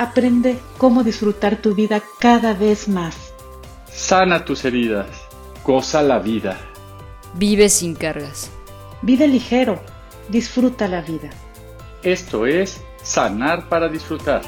Aprende cómo disfrutar tu vida cada vez más. Sana tus heridas. Goza la vida. Vive sin cargas. Vive ligero. Disfruta la vida. Esto es Sanar para Disfrutar.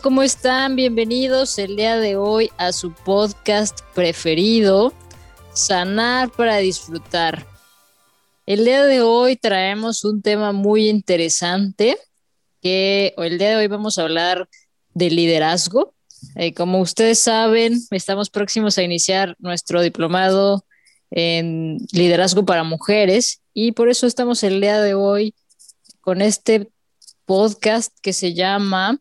¿Cómo están? Bienvenidos el día de hoy a su podcast preferido, Sanar para Disfrutar. El día de hoy traemos un tema muy interesante, que el día de hoy vamos a hablar de liderazgo. Eh, como ustedes saben, estamos próximos a iniciar nuestro diplomado en liderazgo para mujeres y por eso estamos el día de hoy con este podcast que se llama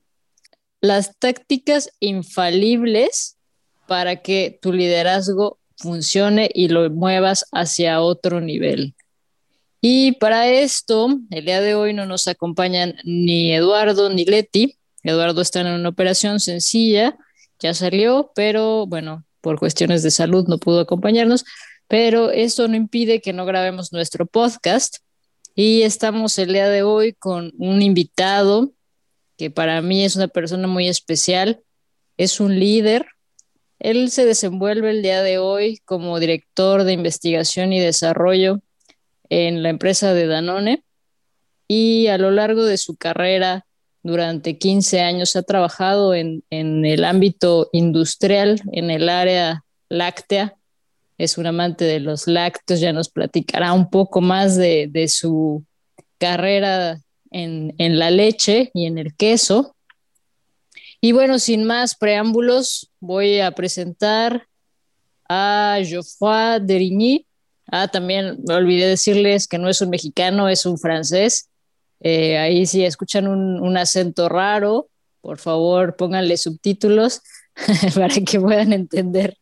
las tácticas infalibles para que tu liderazgo funcione y lo muevas hacia otro nivel. Y para esto, el día de hoy no nos acompañan ni Eduardo ni Leti. Eduardo está en una operación sencilla, ya salió, pero bueno, por cuestiones de salud no pudo acompañarnos, pero esto no impide que no grabemos nuestro podcast. Y estamos el día de hoy con un invitado que para mí es una persona muy especial, es un líder. Él se desenvuelve el día de hoy como director de investigación y desarrollo en la empresa de Danone y a lo largo de su carrera, durante 15 años, ha trabajado en, el ámbito industrial, en el área láctea. Es un amante de los lácteos, ya nos platicará un poco más de, de su carrera en, la leche y en el queso. Y bueno, sin más preámbulos, voy a presentar a Geoffroy Derigny. Ah, también me olvidé decirles que no es un mexicano, es un francés. Eh, ahí si escuchan un, acento raro, por favor pónganle subtítulos para que puedan entender.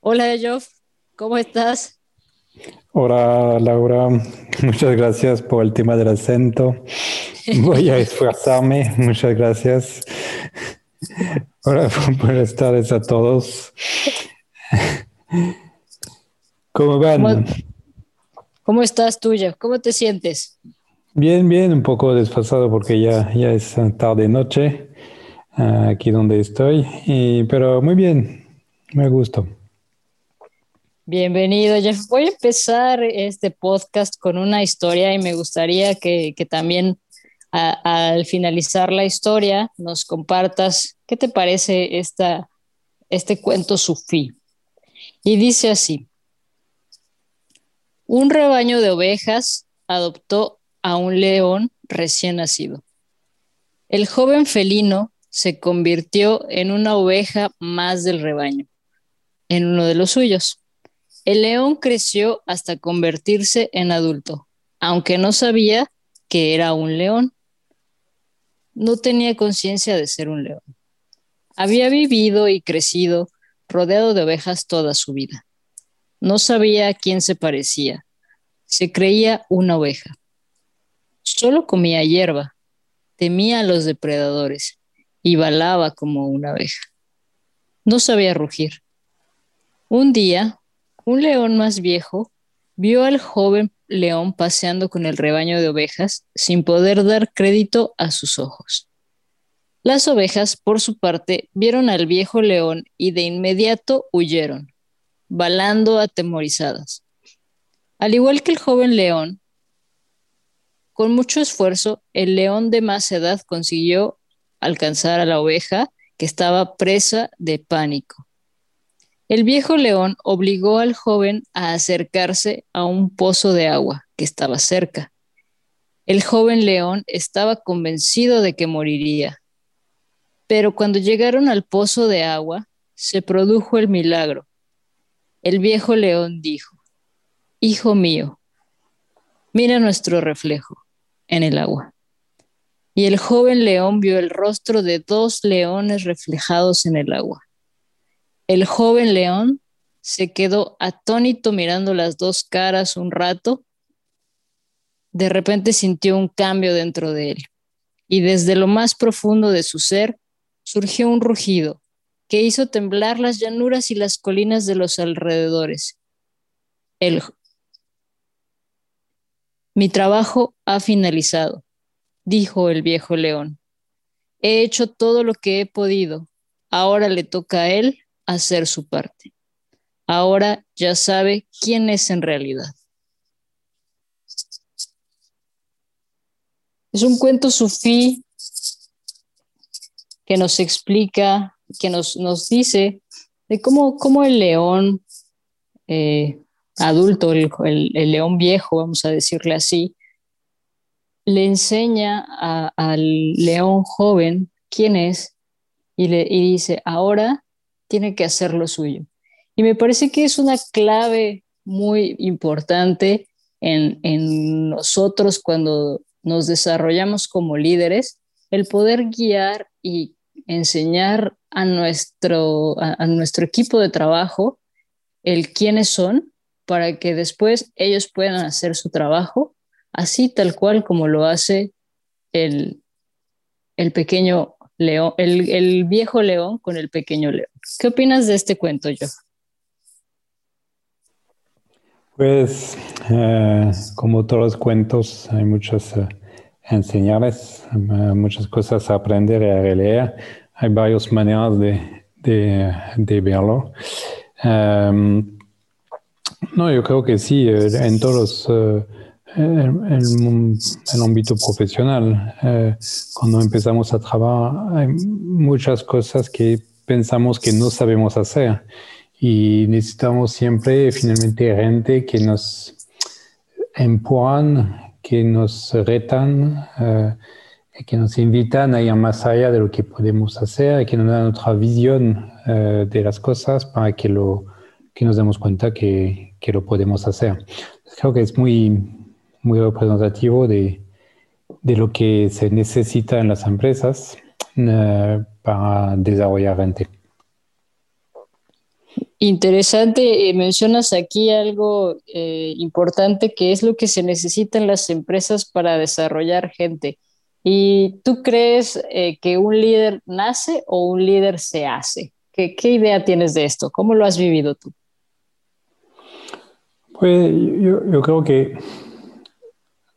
Hola, Geoff, ¿cómo estás? Hola Laura, muchas gracias por el tema del acento. Voy a esforzarme, muchas gracias. Hola, buenas tardes a todos. ¿Cómo van? ¿Cómo, estás tuya? ¿Cómo te sientes? Bien, bien, un poco desfasado porque ya, ya es tarde noche ah, aquí donde estoy, pero muy bien, me gusta. Bienvenido, Jeff. Voy a empezar este podcast con una historia y me gustaría que, también al finalizar la historia nos compartas qué te parece esta, este cuento sufí. Y dice así, un rebaño de ovejas adoptó a un león recién nacido. El joven felino se convirtió en una oveja más del rebaño, en uno de los suyos. El león creció hasta convertirse en adulto, aunque no sabía que era un león. No tenía conciencia de ser un león. Había vivido y crecido rodeado de ovejas toda su vida. No sabía a quién se parecía. Se creía una oveja. Solo comía hierba, temía a los depredadores y balaba como una oveja. No sabía rugir. Un día un león más viejo vio al joven león paseando con el rebaño de ovejas sin poder dar crédito a sus ojos. Las ovejas, por su parte, vieron al viejo león y de inmediato huyeron, balando atemorizadas. Al igual que el joven león, con mucho esfuerzo, el león de más edad consiguió alcanzar a la oveja que estaba presa de pánico. El viejo león obligó al joven a acercarse a un pozo de agua que estaba cerca. El joven león estaba convencido de que moriría. Pero cuando llegaron al pozo de agua, se produjo el milagro. El viejo león dijo, Hijo mío, mira nuestro reflejo en el agua. Y el joven león vio el rostro de dos leones reflejados en el agua. El joven león se quedó atónito mirando las dos caras un rato. De repente sintió un cambio dentro de él y desde lo más profundo de su ser surgió un rugido que hizo temblar las llanuras y las colinas de los alrededores. El... Mi trabajo ha finalizado, dijo el viejo león. He hecho todo lo que he podido. Ahora le toca a él hacer su parte. Ahora ya sabe quién es en realidad. Es un cuento sufí que nos explica, que nos, nos dice de cómo, cómo el león eh, adulto, el, el, león viejo, vamos a decirle así, le enseña al león joven quién es y, le, y dice, ahora tiene que hacer lo suyo. Y me parece que es una clave muy importante en, en nosotros cuando nos desarrollamos como líderes, el poder guiar y enseñar a nuestro, a, nuestro equipo de trabajo el quiénes son para que después ellos puedan hacer su trabajo así tal cual como lo hace el, el pequeño león, el, viejo león con el pequeño león. ¿Qué opinas de este cuento, yo? Pues, eh, como todos los cuentos, hay muchas uh, enseñarles, eh, muchas cosas a aprender y a releer. Hay varias maneras de, de, verlo. Em, no, yo creo que sí, en todos los en el, ámbito profesional. Eh, cuando empezamos a trabajar, hay muchas cosas que pensamos que no sabemos hacer y necesitamos siempre finalmente gente que nos empujan, que nos retan, eh, que nos invitan a ir más allá de lo que podemos hacer y que nos dan otra visión eh, de las cosas para que, lo, que nos demos cuenta que, que lo podemos hacer. Creo que es muy, muy representativo de, de lo que se necesita en las empresas para desarrollar gente. Interesante, eh, mencionas aquí algo eh, importante que es lo que se necesita en las empresas para desarrollar gente. ¿Y tú crees eh, que un líder nace o un líder se hace? ¿Qué, ¿Qué, idea tienes de esto? ¿Cómo lo has vivido tú? Pues yo, yo creo que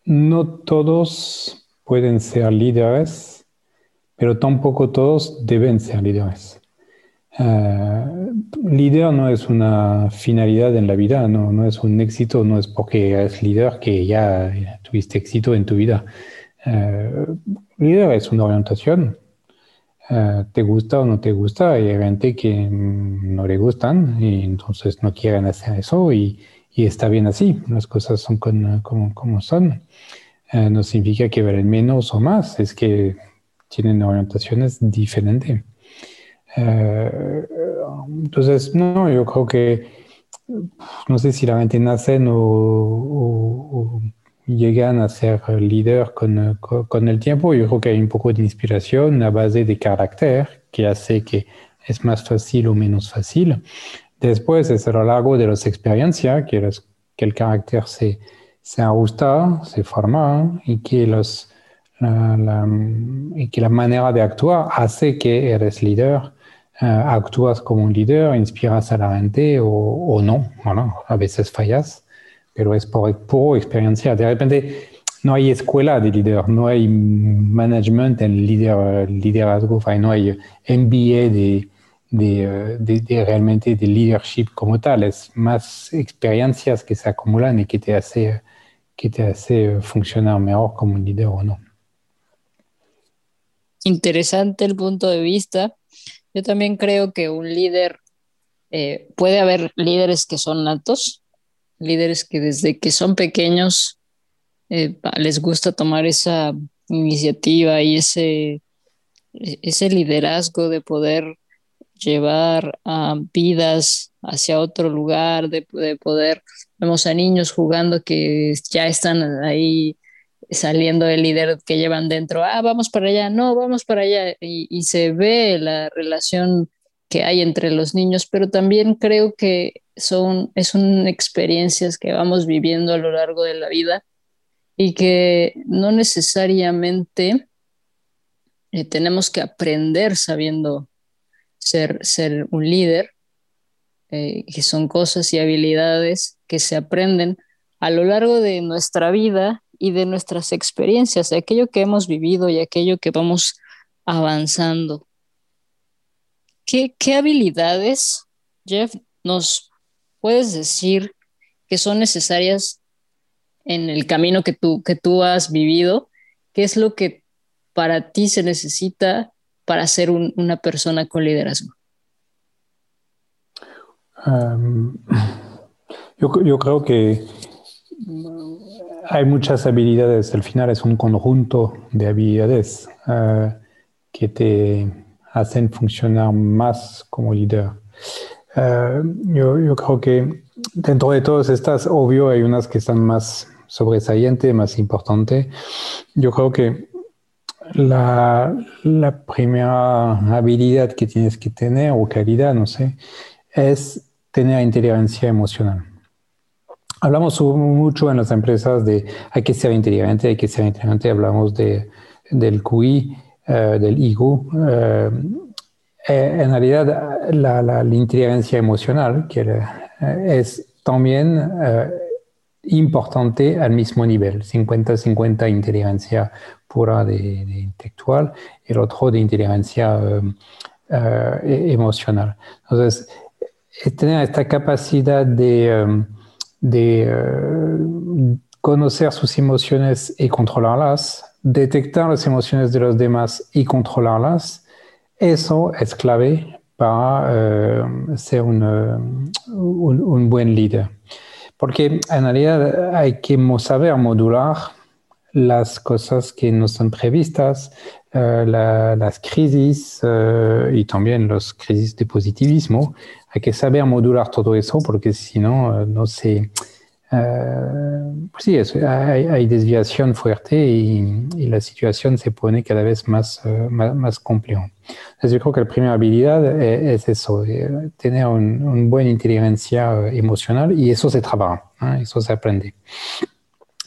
no todos pueden ser líderes, pero tampoco todos deben ser líderes. Uh, líder no es una finalidad en la vida, no, no, es un éxito, no es porque eres líder que ya tuviste éxito en tu vida. Uh, líder es una orientación. Uh, te gusta o no te gusta, hay gente que no le gustan y entonces no quieren hacer eso y, y está bien así, las cosas son como, son. Eh, no significa que valen menos o más, es que tienen orientaciones diferentes. Eh, entonces, no, yo creo que no sé si la gente nace o, llegan a ser líder con, con, el tiempo. Yo creo que hay un poco de inspiración a base de carácter que hace que es más fácil o menos fácil. Después es a lo largo de las experiencias que, que el carácter se, se ajusta, se forma y que, los, la, que la manera de actuar hace que eres líder, uh, actúas como un líder, inspiras a la gente o, o no. Bueno, a veces fallas, pero es por, por experiencia. De repente no hay escuela de líder, no hay management en liderazgo, no hay MBA de de, de, realmente de leadership como tal, es más experiencias que se acumulan y que te hace, que te hace funcionar mejor como un líder o no. Interesante el punto de vista. Yo también creo que un líder, eh, puede haber líderes que son natos, líderes que desde que son pequeños eh, les gusta tomar esa iniciativa y ese, ese liderazgo de poder llevar a vidas hacia otro lugar, de, poder, vemos a niños jugando que ya están ahí saliendo del líder que llevan dentro, ah, vamos para allá, no, vamos para allá, y, se ve la relación que hay entre los niños, pero también creo que son, son experiencias que vamos viviendo a lo largo de la vida y que no necesariamente eh, tenemos que aprender sabiendo ser, ser un líder, eh, que son cosas y habilidades que se aprenden a lo largo de nuestra vida y de nuestras experiencias, de aquello que hemos vivido y aquello que vamos avanzando. ¿Qué, qué habilidades, Jeff, nos puedes decir que son necesarias en el camino que tú, que tú has vivido? ¿Qué es lo que para ti se necesita para ser una persona con liderazgo? yo, creo que hay muchas habilidades. Al final es un conjunto de habilidades ah, que te hacen funcionar más como líder. Ah, yo, creo que dentro de todas estas, obvio, hay unas que están más sobresalientes, más importantes. Yo creo que la, primera habilidad que tienes que tener, o calidad, no sé, es tener inteligencia emocional. Hablamos mucho en las empresas de hay que ser inteligente, hay que ser inteligente, hablamos de, del QI, eh, del IGU. Eh, eh, en realidad, la, inteligencia emocional que es también importante al mismo nivel, 50-50 inteligencia pura de, intelectual y el otro de inteligencia uh, emocional. Entonces, tener esta capacidad de, de uh, conocer sus emociones y controlarlas, detectar las emociones de los demás y controlarlas, eso es clave para uh, ser un, un, un buen líder. Porque en realidad hay que modular las cosas que no son previstas, uh, la, las crisis uh, y también las crisis de positivismo. Hay que saber modular todo eso porque si no, uh, no se... Pues sí, hay, hay, desviación fuerte y, la situación se pone cada vez más, más, más complejo. Entonces yo creo que la primera habilidad es, es eso, tener una un buena inteligencia emocional y eso se trabaja, ¿eh? eso se aprende.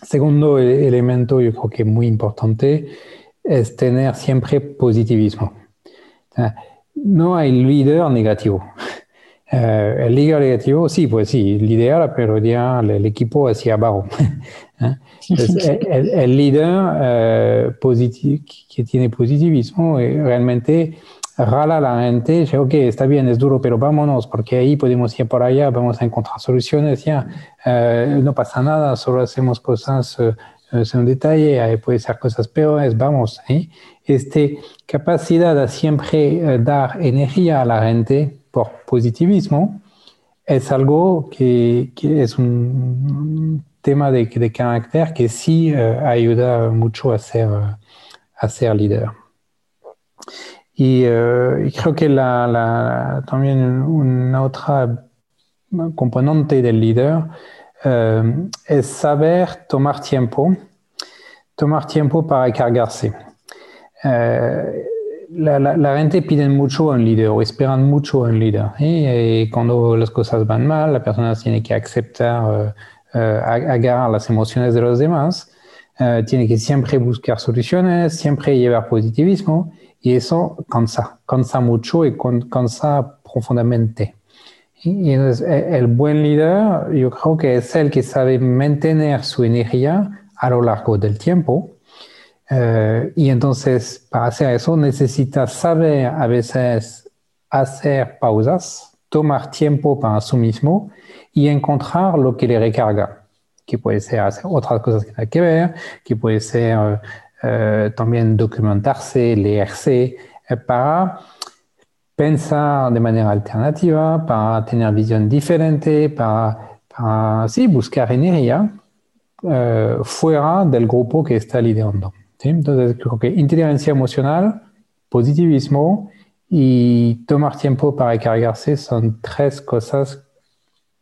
Segundo elemento, yo creo que muy importante, es tener siempre positivismo. No hay líder negativo. Uh, el líder negativo, sí, pues sí, liderar, pero ya el, equipo hacia abajo. el, el, líder uh, que tiene positivismo realmente rala la gente, dice, ok, está bien, es duro, pero vámonos, porque ahí podemos ir por allá, vamos a encontrar soluciones, ya, uh, no pasa nada, solo hacemos cosas, un detalle, puede ser cosas peores, vamos. ¿eh? Este capacidad de siempre dar energía a la gente por positivismo es algo que, que es un tema de, de, carácter que sí ayuda mucho a ser, a ser líder. Y, uh, creo que la, la, también una otra componente del líder uh, es saber tomar tiempo, tomar tiempo para cargarse. La, gente pide mucho a un líder o esperan mucho a un líder. ¿eh? Y cuando las cosas van mal, la persona tiene que aceptar, agarrar las emociones de los demás, tiene que siempre buscar soluciones, siempre llevar positivismo. Y eso cansa, cansa mucho y cansa profundamente. Y entonces, e, el buen líder, yo creo que es el que sabe mantener su energía a lo largo del tiempo. Uh, y entonces, para hacer eso, necesita saber a veces hacer pausas, tomar tiempo para sí mismo y encontrar lo que le recarga, que puede ser hacer otras cosas que hay que ver, que puede ser eh, también documentarse, leerse, eh, para pensar de manera alternativa, para tener visión diferente, para, para sí, buscar energía eh, fuera del grupo que está liderando. ¿Sí? Entonces, creo que inteligencia emocional, positivismo y tomar tiempo para recargarse son tres cosas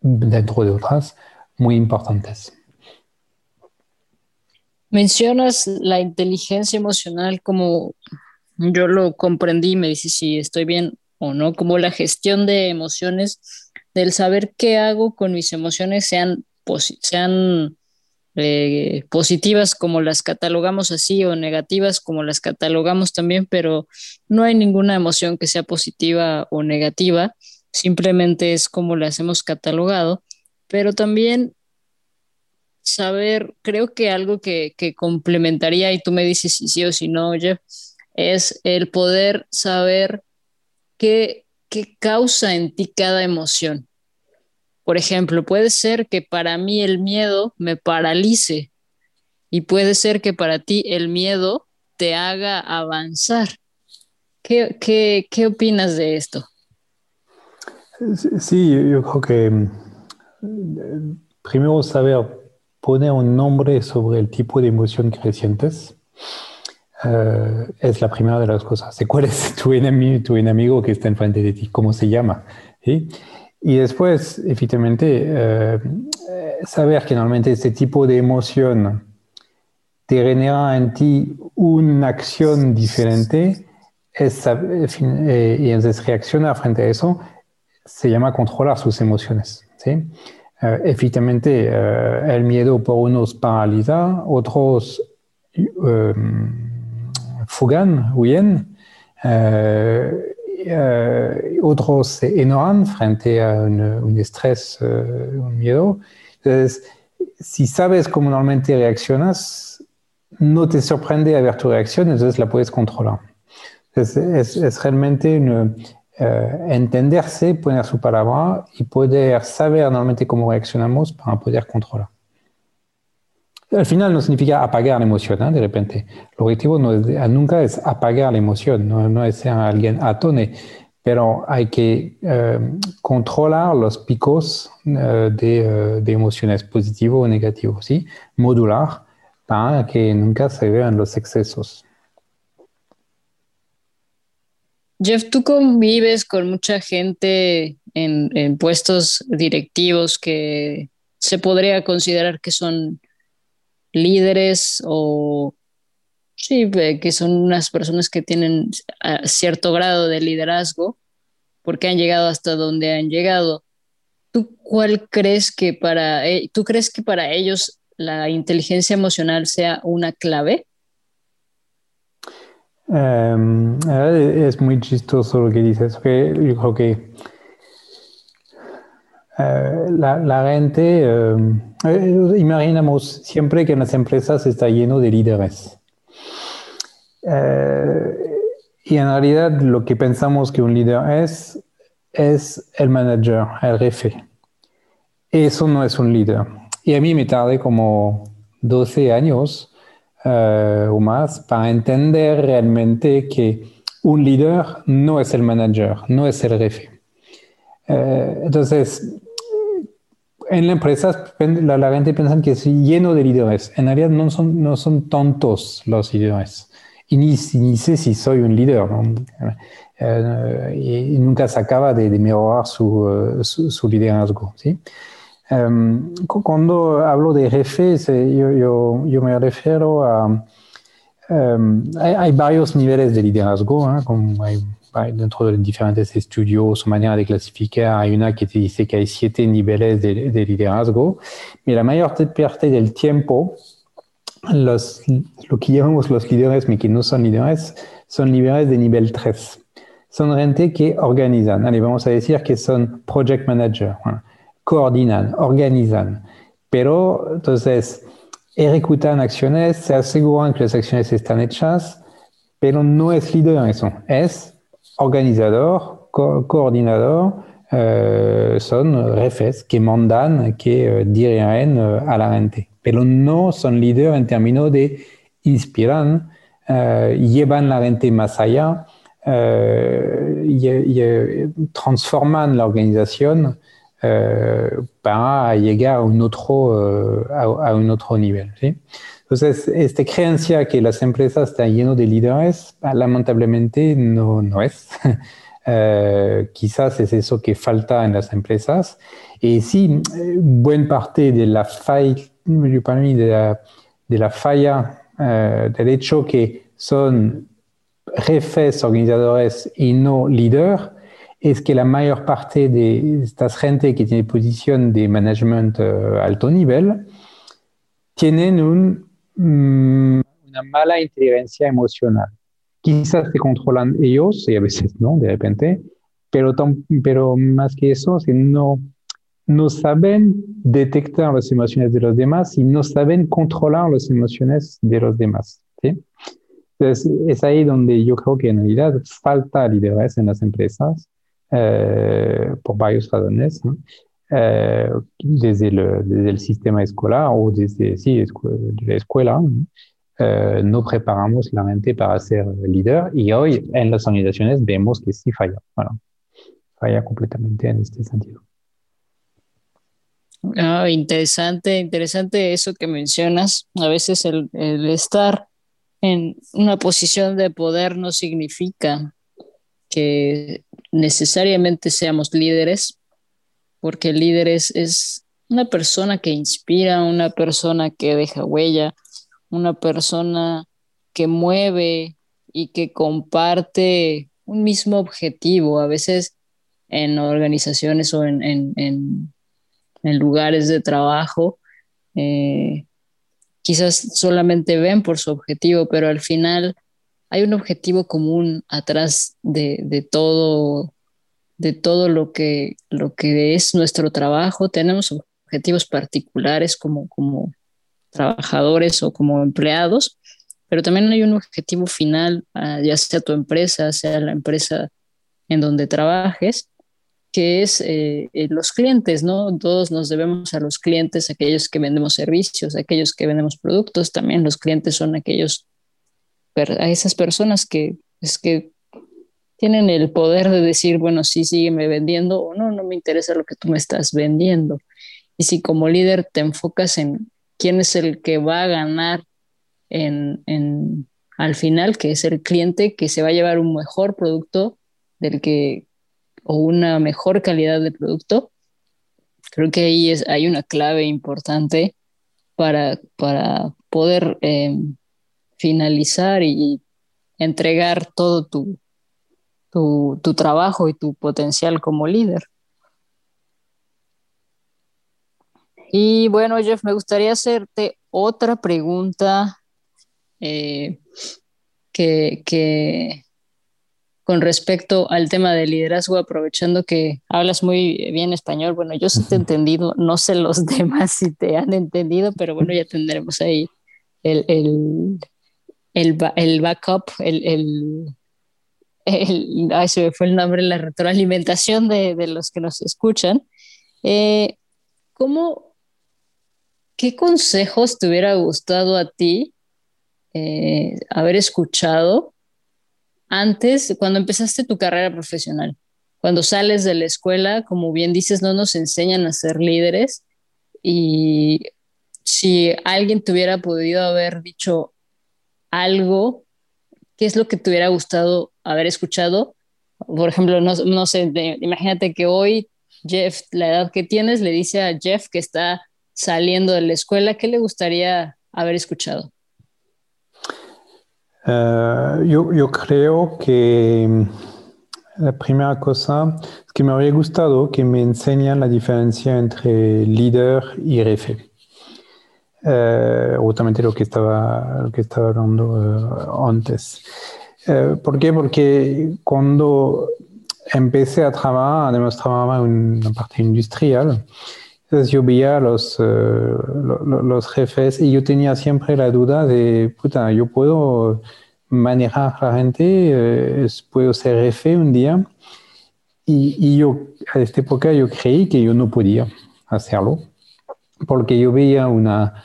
dentro de otras muy importantes. Mencionas la inteligencia emocional como yo lo comprendí, me dice si estoy bien o no, como la gestión de emociones, del saber qué hago con mis emociones, sean eh, positivas como las catalogamos así o negativas como las catalogamos también, pero no hay ninguna emoción que sea positiva o negativa, simplemente es como las hemos catalogado, pero también saber, creo que algo que, que complementaría, y tú me dices si sí o si no, Jeff, es el poder saber qué, qué causa en ti cada emoción. Por ejemplo, puede ser que para mí el miedo me paralice y puede ser que para ti el miedo te haga avanzar. ¿Qué, qué, qué opinas de esto? Sí, yo creo que mm, primero saber poner un nombre sobre el tipo de emoción que sientes uh, es la primera de las cosas. ¿Cuál es tu enemigo, tu enemigo que está enfrente de ti? ¿Cómo se llama? ¿Sí? Y después, efectivamente, eh, saber que normalmente este tipo de emoción te genera en ti una acción diferente eh, y entonces reaccionar frente a eso se llama controlar sus emociones. ¿sí? Eh, efectivamente, el miedo por unos paraliza, otros fugan, huyen. Eh, otros se enojan frente a un, estrés, uh, un miedo. Entonces, si sabes cómo normalmente reaccionas, no te sorprende a ver tu reacción, entonces la puedes controlar. Entonces, es, es realmente une, uh, entenderse, poner su palabra y poder saber normalmente cómo reaccionamos para poder controlar. Al final no significa apagar la emoción, ¿eh? de repente. El objetivo no es, nunca es apagar la emoción, no, es ser alguien atone, pero hay que eh, controlar los picos eh, de, eh, de, emociones positivo o negativo, ¿sí? Modular para que nunca se vean los excesos. Jeff, tú convives con mucha gente en, en puestos directivos que se podría considerar que son líderes o sí, que son unas personas que tienen cierto grado de liderazgo porque han llegado hasta donde han llegado. ¿Tú cuál crees que para e, tú crees que para ellos la inteligencia emocional sea una clave? Um, es muy chistoso lo que dices. Yo creo que uh, la, la, gente um, eh, imaginamos siempre que en las empresas está lleno de líderes. Eh, y en realidad lo que pensamos que un líder es, es el manager, el jefe. Eso no es un líder. Y a mí me tardé como 12 años o más para entender realmente que un líder no es el manager, no es el jefe. Entonces, en la empresa la, la, gente piensa que es lleno de líderes. En realidad no son, no son tontos los líderes. Y ni, ni sé si soy un líder. ¿no? Eh, y, nunca se acaba de, de mejorar su, su, su, liderazgo. ¿sí? Um, cuando hablo de jefes, yo, yo, yo me refiero a... Um, hay, hay, varios niveles de liderazgo, ¿eh? como hay dentro de diferentes estudios o manera de clasificar, hay una que te dice que hay siete niveles de, de liderazgo, y la mayor parte del tiempo, los, lo que llamamos los líderes, pero que no son líderes, son líderes de nivel 3. Son gente que organizan, allez, vamos a decir que son project manager, ¿no? coordinan, organizan, pero entonces ejecutan acciones, se aseguran que las acciones están hechas, pero no es líder eso, es organizador, coordinadores son jefes que mandan, que dirigen a la gente, pero no son líderes en términos de inspiran, llevan la gente más allá, transforman la organización para llegar a un otro, a, un otro nivel. Entonces, esta creencia que las empresas están llenas de líderes, lamentablemente no, no es. Uh, quizás es eso que falta en las empresas. Y sí, buena parte de la falla, de del hecho que son jefes, organizadores y no líderes, es que la mayor parte de estas gente que tiene posición de management alto nivel tienen un Mm, una mala inteligencia emocional. Quizás se controlan ellos y a veces no, de repente, pero, pero más que eso, si no, no saben detectar las emociones de los demás y no saben controlar las emociones de los demás. Entonces, es ahí donde yo creo que en realidad falta liderazgo en las empresas eh, por varias razones. Eh, desde, el, desde, el, sistema escolar o desde sí, la escuela, eh, no preparamos la mente para ser líder y hoy en las organizaciones vemos que sí falla, falla completamente en este sentido. Ah, interesante, interesante eso que mencionas. A veces el estar en una posición de poder no significa que necesariamente seamos líderes, porque el líder es, una persona que inspira, una persona que deja huella, una persona que mueve y que comparte un mismo objetivo. A veces en organizaciones o en, lugares de trabajo, eh, quizás solamente ven por su objetivo, pero al final hay un objetivo común atrás de, de todo de todo lo que, lo que es nuestro trabajo. Tenemos objetivos particulares como, como trabajadores o como empleados, pero también hay un objetivo final, ah, ya sea tu empresa, sea la empresa en donde trabajes, que es eh, eh, los clientes, ¿no? Todos nos debemos a los clientes, aquellos que vendemos servicios, aquellos que vendemos productos, también los clientes son aquellos, a esas personas que, es que tienen el poder de decir, bueno, sí, sígueme vendiendo o no, no me interesa lo que tú me estás vendiendo. Y si como líder te enfocas en quién es el que va a ganar en, en, al final, que es el cliente que se va a llevar un mejor producto del que, o una mejor calidad de producto, creo que ahí es, hay una clave importante para, para poder eh, finalizar y entregar todo tu, tu, trabajo y tu potencial como líder. Y bueno, Jeff, me gustaría hacerte otra pregunta eh, que, con respecto al tema del liderazgo, aprovechando que hablas muy bien español. Bueno, yo sí te he entendido, no sé los demás si te han entendido, pero bueno, ya tendremos ahí el, el, el, backup, el, el, ay, se me fue el nombre, la retroalimentación de, de los que nos escuchan. Eh, ¿Cómo, qué consejos te hubiera gustado a ti eh, haber escuchado antes, cuando empezaste tu carrera profesional? Cuando sales de la escuela, como bien dices, no nos enseñan a ser líderes y si alguien te hubiera podido haber dicho algo, ¿qué es lo que te hubiera gustado haber escuchado. Por ejemplo, no, no sé, imagínate que hoy Jeff, la edad que tienes, le dice a Jeff que está saliendo de la escuela, ¿qué le gustaría haber escuchado? Uh, yo, yo, creo que mm, la primera cosa es que me habría gustado que me enseñan la diferencia entre líder y jefe. Uh, justamente lo que estaba, lo que estaba hablando uh, antes. Eh, ¿Por qué? Porque cuando empecé a trabajar, además trabajaba en una parte industrial, entonces yo veía los, eh, los jefes y yo tenía siempre la duda de, puta, yo puedo manejar a la gente, eh, puedo ser jefe un día. y, yo, a esta época, yo creí que yo no podía hacerlo, porque yo veía una,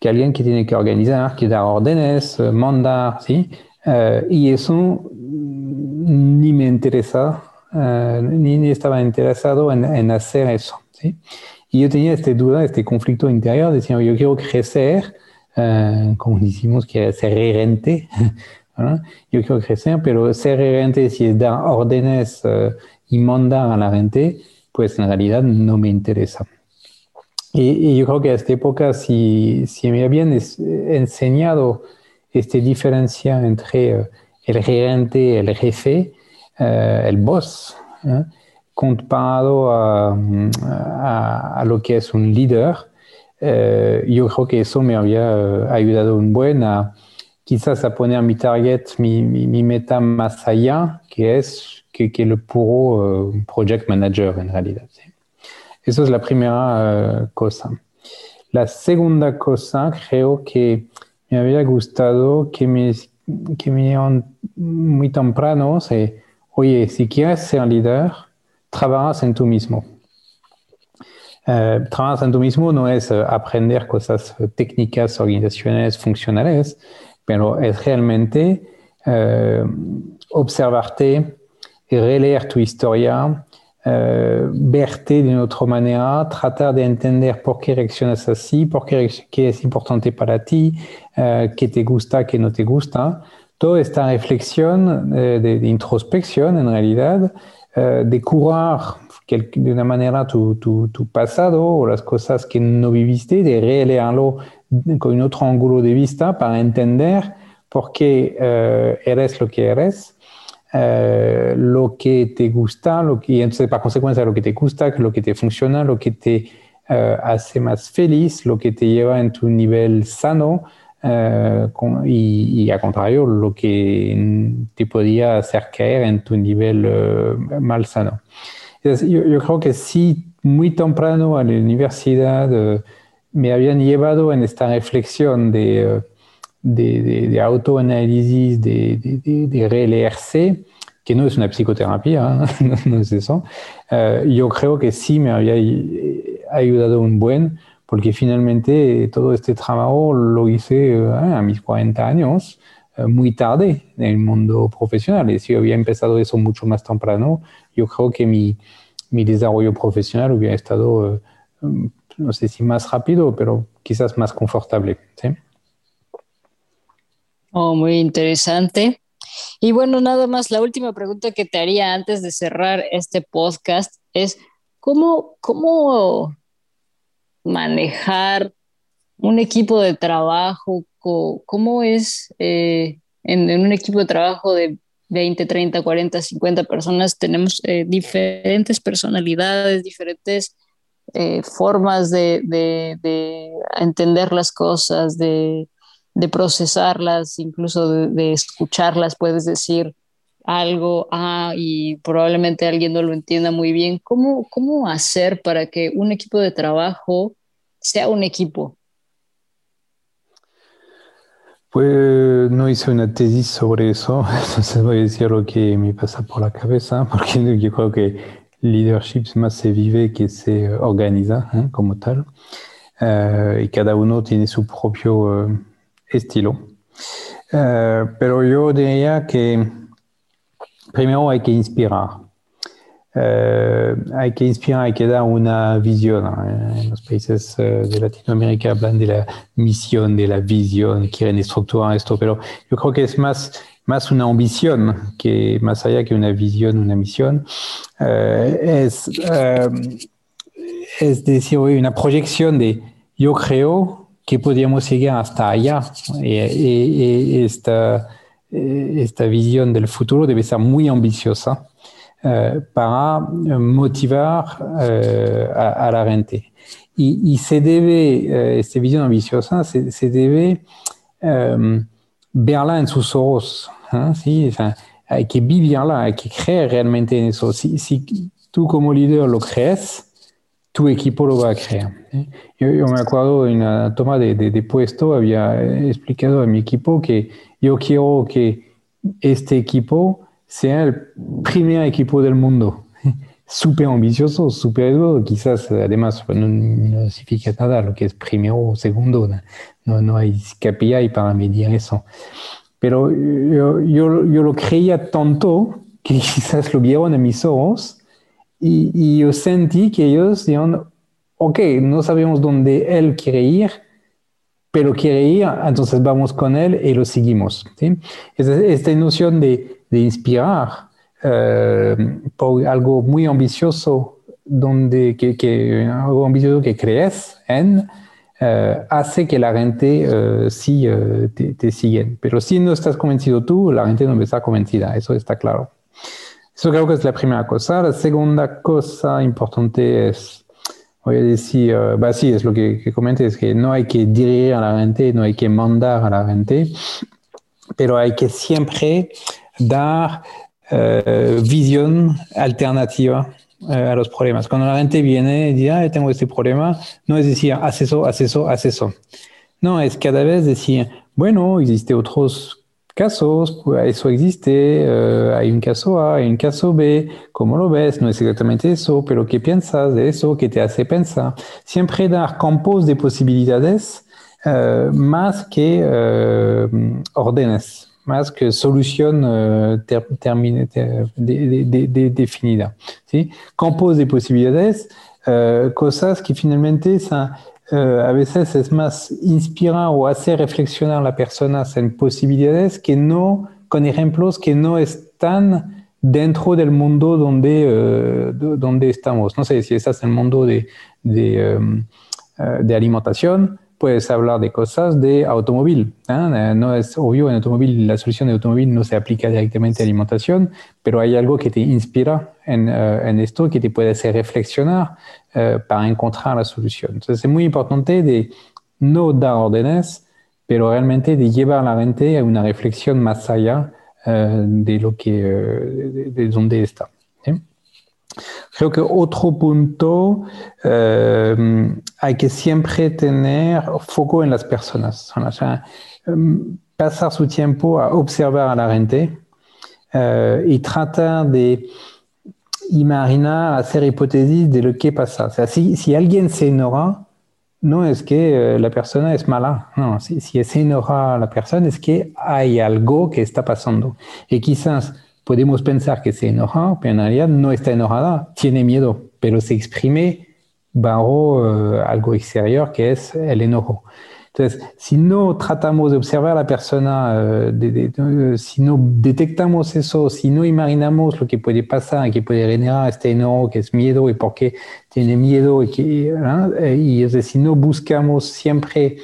que alguien que tiene que organizar, que da órdenes, eh, mandar, ¿sí? Eh, y eso ni me interesa, eh, ni, estaba interesado en, en, hacer eso, ¿sí? Y yo tenía esta duda, este conflicto interior, decía, yo quiero crecer, como decimos, que ser gerente, yo quiero crecer, pero ser gerente si es dar órdenes y mandar a la gente, pues en realidad no me interesa. Y, yo creo que a esta época, si, si me habían enseñado esta diferencia entre eh, el gerente, el jefe, eh, el boss, ¿eh? comparado a, a, lo que es un líder, yo creo que eso me había ayudado un buen a quizás a poner mi target, mi, mi, mi meta más allá, que es que, que le puro project manager en realidad. Esa es la primera cosa. La segunda cosa, creo que me había gustado que me, que me muy temprano, es, oye, si quieres ser líder, trabajas en tú mismo. Uh, trabajas en tú mismo no es uh, aprender cosas técnicas, organizaciones, funcionales, pero es realmente uh, observarte, releer tu historia, euh, verte de otra manera, tratar de entender por qué reaccionas así, por qué, qué es importante para ti, uh, qué te gusta, qué no te gusta. Toda esta reflexión uh, de, de, introspección, en realidad, de curar de una manera tu, tu, tu, pasado o las cosas que no viviste, de releerlo con otro ángulo de vista para entender por qué eres lo que eres eh, lo que te gusta, lo que, entonces por consecuencia lo que te gusta, lo que te funciona, lo que te uh, hace más feliz, lo que te lleva en tu nivel sano con, y, y, al contrario, lo que te podría hacer caer en tu nivel mal sano. Yo, yo, creo que sí, muy temprano a la universidad me habían llevado en esta reflexión de de, de, de autoanálisis, de, de, releerse, que no es una psicoterapia, ¿eh? no, es eso. Uh, yo creo que sí me había ayudado un buen, porque finalmente todo este trabajo lo hice uh, a mis 40 años, uh, muy tarde en el mundo profesional. Y si yo había empezado eso mucho más temprano, yo creo que mi, mi desarrollo profesional hubiera estado, no sé si más rápido, pero quizás más confortable. ¿sí? Oh, muy interesante. Y bueno, nada más, la última pregunta que te haría antes de cerrar este podcast es, ¿cómo, cómo manejar un equipo de trabajo? ¿Cómo es eh, en, un equipo de trabajo de 20, 30, 40, 50 personas? Tenemos eh, diferentes personalidades, diferentes eh, formas de, de entender las cosas, de de procesarlas, incluso de, escucharlas, puedes decir algo, ah, y probablemente alguien no lo entienda muy bien. ¿Cómo, ¿Cómo hacer para que un equipo de trabajo sea un equipo? Pues no hice una tesis sobre eso, entonces voy a decir lo que me pasa por la cabeza, porque yo creo que leadership más se vive que se organiza ¿eh? como tal, uh, y cada uno tiene su propio... Uh, estilo. Eh, pero yo diría que primero hay que inspirar. Eh, hay que inspirar, hay que dar una visión. ¿eh? En los países de Latinoamérica hablan de la misión, de la visión, quieren estructurar esto, pero yo creo que es más, más una ambición que más allá que una visión, una misión. es, es decir, una proyección de yo creo que podríamos llegar hasta allá. Y, y, y esta, esta, visión del futuro debe ser muy ambiciosa uh, para motivar uh, a, a, la gente. Y, y se debe, uh, esta visión ambiciosa, se, se debe verla en sus ojos. ¿eh? ¿sí? O sea, hay que vivirla, hay que creer realmente en eso. Si, si tú como líder lo crees, tu equipo lo va a crear. ¿eh? Yo, yo, me acuerdo en la toma de, de, de, puesto, había explicado a mi equipo que yo quiero que este equipo sea el primer equipo del mundo. súper ambicioso, súper quizás además no, significa nada lo que es primero o segundo, no, no hay KPI para medir eso. Pero yo, yo, yo, lo creía tanto que quizás lo vieron en mis ojos y, yo sentí que ellos dijeron, ok, no sabemos dónde él quiere ir, pero quiere ir, entonces vamos con él y lo seguimos. ¿sí? Esta, noción de, de inspirar eh, por algo muy ambicioso, donde, que, que, algo ambicioso que crees en, eh, hace que la gente eh, sí te, te siga. Pero si no estás convencido tú, la gente no está convencida, eso está claro. Eso creo que es la primera cosa. La segunda cosa importante es voy a decir, uh, sí, es lo que, que comenté, es que no hay que dirigir a la gente, no hay que mandar a la gente, pero hay que siempre dar uh, visión alternativa uh, a los problemas. Cuando la gente viene y dice, ah, tengo este problema, no es decir, haz eso, haz eso, haz eso. No, es cada vez decir, bueno, existe otros casos, eso existe, eh, hay un caso A, hay un caso B, ¿cómo lo ves? No es exactamente eso, pero ¿qué piensas de eso? ¿Qué te hace pensar? Siempre dar campos de posibilidades uh, más que uh, órdenes, más que solución uh, ter termine, ter de, de, de, definida. ¿sí? Campos de posibilidades, cosas que finalmente Uh, a veces es más inspirar o hacer reflexionar a las personas en posibilidades que no con ejemplos que no están dentro del mundo donde, uh, donde estamos. No sé si estás en el mundo de, de, um, uh, de alimentación, puedes hablar de cosas de automóvil. ¿eh? No es obvio, en automóvil la solución de automóvil no se aplica directamente a alimentación, pero hay algo que te inspira en, en esto, que te puede hacer reflexionar uh, para encontrar la solución. Entonces es muy importante de no dar órdenes, pero realmente de llevar la mente a una reflexión más allá de lo que, de donde está. Creo que otro punto, eh, hay que siempre tener foco en las personas. O sea, pasar su tiempo a observar a la gente eh, y tratar de imaginar, hacer hipótesis de lo que pasa. O sea, si, si alguien se enoja, no es que eh, la persona es mala, no, si, si se enoja la persona es que hay algo que está pasando. Y quizás podemos pensar que se enoja, pero en realidad no está enojada, tiene miedo, pero se exprime bajo uh, algo exterior que es el enojo. Entonces, si no tratamos de observar a la persona, de, si no detectamos eso, si no imaginamos lo que puede pasar, que puede generar este enojo, que es miedo y por qué tiene miedo, y, ¿eh? y es decir, si no buscamos siempre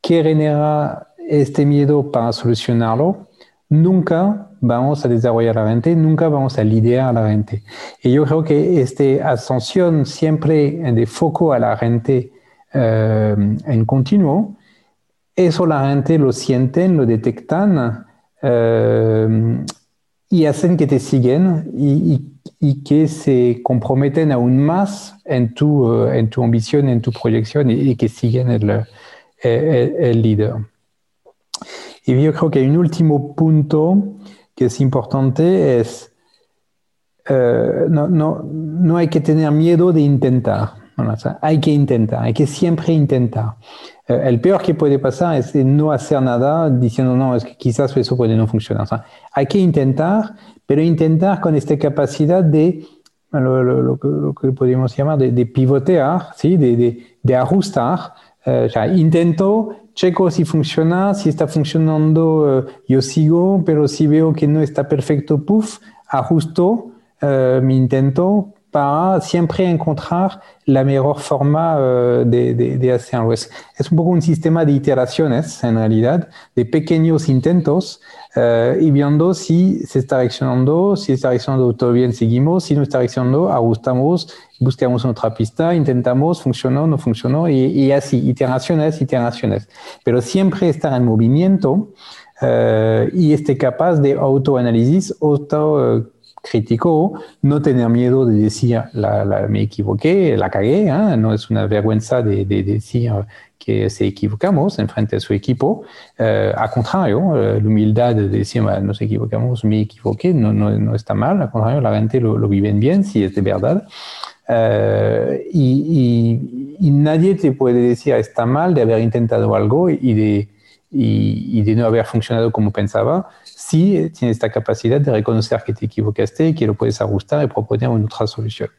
qué genera este miedo para solucionarlo, nunca vamos a desarrollar la gente, nunca vamos a liderar a la gente. Y yo creo que esta ascensión siempre de foco a la gente eh, en continuo, eso la gente lo sienten, lo detectan eh, y hacen que te siguen y, que se comprometen aún más en tu, uh, en tu ambición, en tu proyección y, que siguen el, el líder. Y yo creo que un último punto que es importante es, uh, no, no, no, hay que tener miedo de intentar. Hay que intentar, hay que siempre intentar. Uh, el peor que puede pasar es no hacer nada diciendo, no, es que quizás eso puede no funcionar. Hay que intentar, pero intentar con esta capacidad de, lo, que podemos llamar de, de pivotear, ¿sí? de, de, de ajustar. O sea, intento, checo si funciona, si está funcionando, uh, yo sigo, pero si veo que no está perfecto, puff, ajusto uh, mi intento para siempre encontrar la mejor forma uh, de, de, de, hacerlo. Es, es, un poco un sistema de iteraciones, en realidad, de pequeños intentos y viendo si se está reaccionando, si está reaccionando todo bien, seguimos, si no está reaccionando, ajustamos buscamos otra pista, intentamos, funcionó, no funcionó, y, y así, iteraciones, iteraciones. Pero siempre estar en movimiento uh, y esté capaz de autoanálisis, auto criticó, no tener miedo de decir, la, me equivoqué, la cagué, ¿eh? no es una vergüenza de, de, decir que se equivocamos en frente a su equipo. Eh, al contrario, la humildad de decir, nos equivocamos, me equivoqué, no, no, no, está mal, al contrario, la gente lo, lo vive bien si es de verdad. y, y, nadie te puede decir, está mal de haber intentado algo y de, y, y de no haber funcionado como pensaba si tienes esta capacidad de reconocer que te equivocaste y que lo puedes ajustar y proponer una otra solución.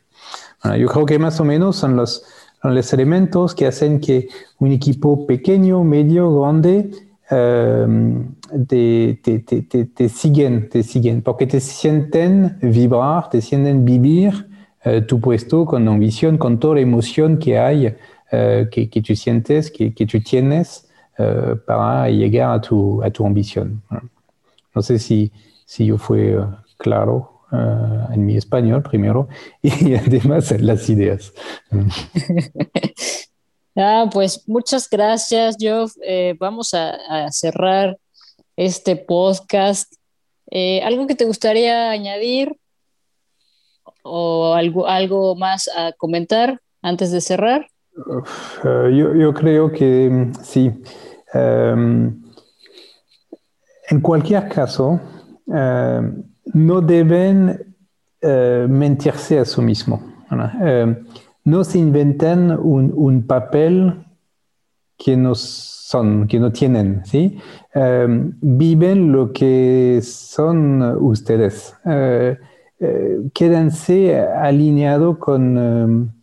Bueno, yo creo que más o menos son los, son los elementos que hacen que un equipo pequeño, medio, grande, um, te, te, te, te, siguen, te siguen, porque te sienten vibrar, te sienten vivir uh, tu puesto con ambición, con toda la emoción que hay, uh, que, que, tú sientes, que, que tú tienes uh, para llegar a tu, ambición. No sé si, si yo fui uh, claro uh, en mi español primero y además en las ideas. ah, pues muchas gracias, Geoff. Eh, vamos a, a, cerrar este podcast. Eh, ¿Algo que te gustaría añadir o algo, algo más a comentar antes de cerrar? Uh, yo, yo, creo que mm, sí. Um, en cualquier caso, eh, no deben eh, mentirse a sí mismo. Eh, no se inventen un, un, papel que no son, que no tienen, ¿sí? viven lo que son ustedes. quédense alineados con,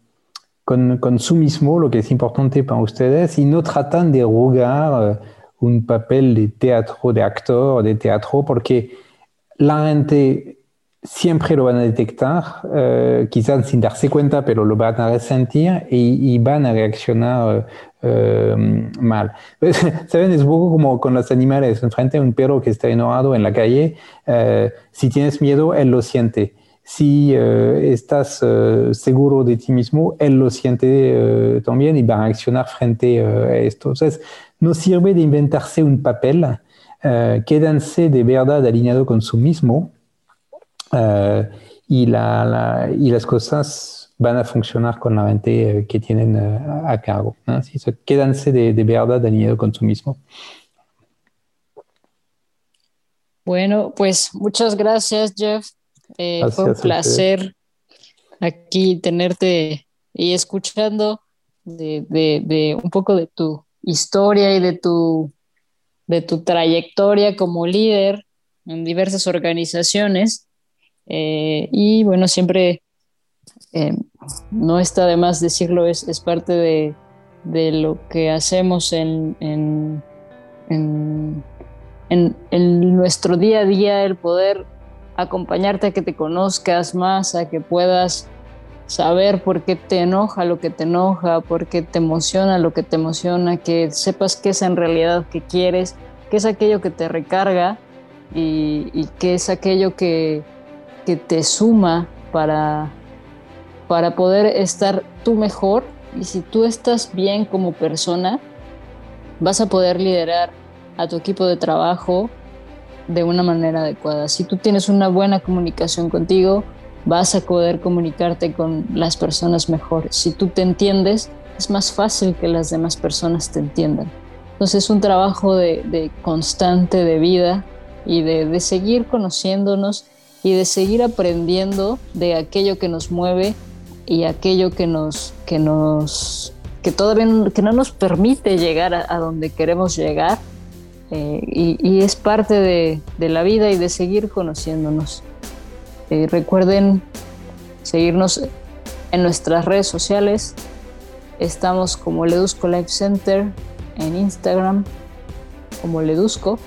con, con, su mismo, lo que es importante para ustedes, y no tratan de rogar un papel de teatro, de actor, de teatro, porque la gente siempre lo van a detectar, uh, quizás sin darse cuenta, pero lo van a resentir y, van a reaccionar uh, mal. Saben, es un poco como con los animales, enfrente a un perro que está enojado en la calle, uh, si tienes miedo, él lo siente. Si estás seguro de ti mismo, él lo siente también y va a reaccionar frente a esto. Entonces, no sirve de inventarse un papel, quédense de verdad alineado con su mismo y, la, la, y, las cosas van a funcionar con la gente uh, que tienen a cargo. ¿no? De, de, verdad alineado con su mismo. Bueno, pues muchas gracias, Jeff. Eh, fue un placer aquí tenerte y escuchando de, de, de un poco de tu historia y de tu, de tu trayectoria como líder en diversas organizaciones. Eh, y bueno, siempre, eh, no está de más decirlo, es, es parte de, de, lo que hacemos en, en, en, en, nuestro día a día, el poder acompañarte a que te conozcas más, a que puedas saber por qué te enoja lo que te enoja, por qué te emociona lo que te emociona, que sepas qué es en realidad que quieres, qué es aquello que te recarga y, qué es aquello que, que te suma para, para poder estar tú mejor. Y si tú estás bien como persona, vas a poder liderar a tu equipo de trabajo de una manera adecuada. Si tú tienes una buena comunicación contigo, vas a poder comunicarte con las personas mejor. Si tú te entiendes, es más fácil que las demás personas te entiendan. Entonces es un trabajo de, constante de vida y de, seguir conociéndonos y de seguir aprendiendo de aquello que nos mueve y aquello que nos que nos que todavía que no nos permite llegar a donde queremos llegar eh, y, es parte de, de la vida y de seguir conociéndonos. Eh, recuerden seguirnos en nuestras redes sociales. Estamos como Ledusco Life Center en Instagram, como Ledusco,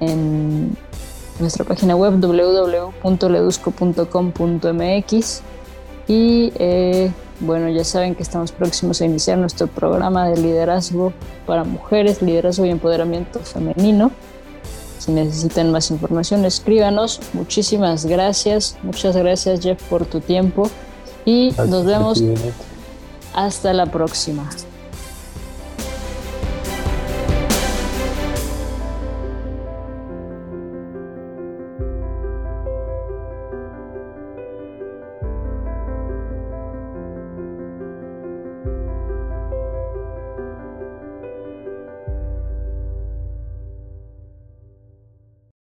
en nuestra página web www.ledusco.com.mx y eh, bueno, ya saben que estamos próximos a iniciar nuestro programa de liderazgo para mujeres, liderazgo y empoderamiento femenino. Si necesitan más información, escríbanos. Muchísimas gracias. Muchas gracias, Jeff, por tu tiempo. Y nos vemos hasta la próxima.